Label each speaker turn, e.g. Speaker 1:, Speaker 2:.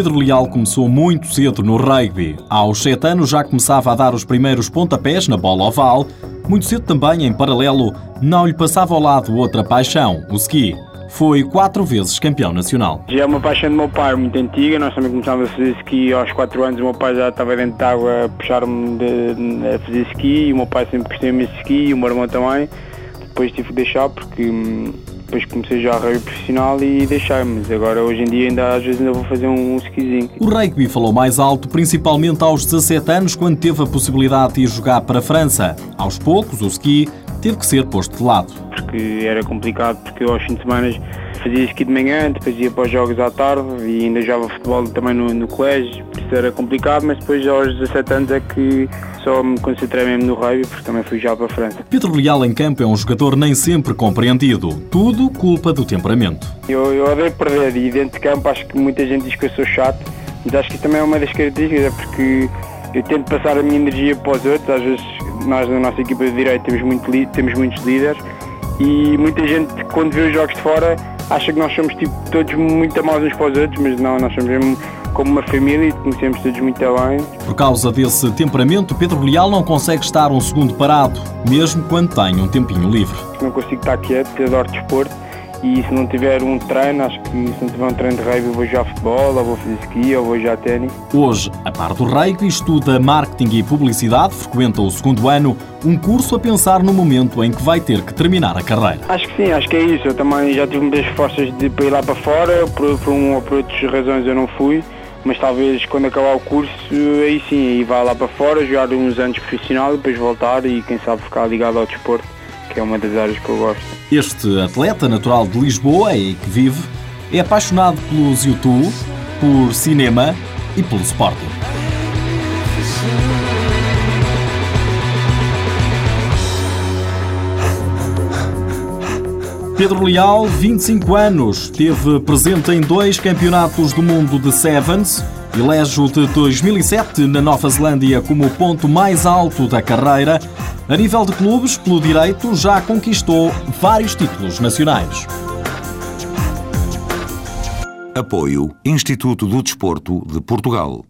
Speaker 1: Pedro Leal começou muito cedo no rugby. Aos 7 anos já começava a dar os primeiros pontapés na bola oval. Muito cedo também, em paralelo, não lhe passava ao lado outra paixão, o ski. Foi quatro vezes campeão nacional.
Speaker 2: Já é uma paixão do meu pai muito antiga, nós também começámos a fazer ski aos 4 anos, o meu pai já estava dentro de água a puxar-me a fazer ski, e o meu pai sempre gostei muito de ski, e o meu irmão também. Depois tive que deixar porque hum, depois comecei já a rugby profissional e deixei, mas agora hoje em dia ainda às vezes ainda vou fazer um, um skizinho.
Speaker 1: O rugby falou mais alto, principalmente aos 17 anos, quando teve a possibilidade de ir jogar para a França. Aos poucos, o ski teve que ser posto de lado.
Speaker 2: Porque era complicado, porque eu aos fins de semana fazia ski de manhã, depois ia para os jogos à tarde e ainda jogava futebol também no, no colégio, por isso era complicado, mas depois aos 17 anos é que só me concentrei mesmo no rugby, porque também fui já para a França.
Speaker 1: Pedro Leal em campo é um jogador nem sempre compreendido, tudo culpa do temperamento.
Speaker 2: Eu, eu odeio perder e dentro de campo acho que muita gente diz que eu sou chato, mas acho que isso também é uma das características, é porque eu tento passar a minha energia para os outros, às vezes nós na nossa equipa de direito temos, muito, temos muitos líderes e muita gente quando vê os jogos de fora acha que nós somos tipo, todos muito amados uns para os outros, mas não, nós somos mesmo como uma família e conhecemos todos muito bem.
Speaker 1: Por causa desse temperamento, Pedro Leal não consegue estar um segundo parado, mesmo quando tem um tempinho livre.
Speaker 2: Não consigo estar quieto, adoro desporto e se não tiver um treino, acho que se não tiver um treino de rugby vou jogar futebol, ou vou fazer ski, ou vou jogar ténis.
Speaker 1: Hoje, a par do rugby, estuda marketing e publicidade, frequenta o segundo ano, um curso a pensar no momento em que vai ter que terminar a carreira.
Speaker 2: Acho que sim, acho que é isso. Eu também já tive muitas forças de ir lá para fora, por, por uma ou por outras razões eu não fui mas talvez quando acabar o curso, aí sim, aí vá lá para fora, jogar uns anos profissional, depois voltar e quem sabe ficar ligado ao desporto, que é uma das áreas que eu gosto.
Speaker 1: Este atleta natural de Lisboa e que vive é apaixonado pelos YouTube, por cinema e pelo Sporting. Pedro Leal, 25 anos, esteve presente em dois campeonatos do mundo de Sevens, elege o de 2007 na Nova Zelândia como o ponto mais alto da carreira. A nível de clubes, pelo direito, já conquistou vários títulos nacionais.
Speaker 3: Apoio Instituto do Desporto de Portugal.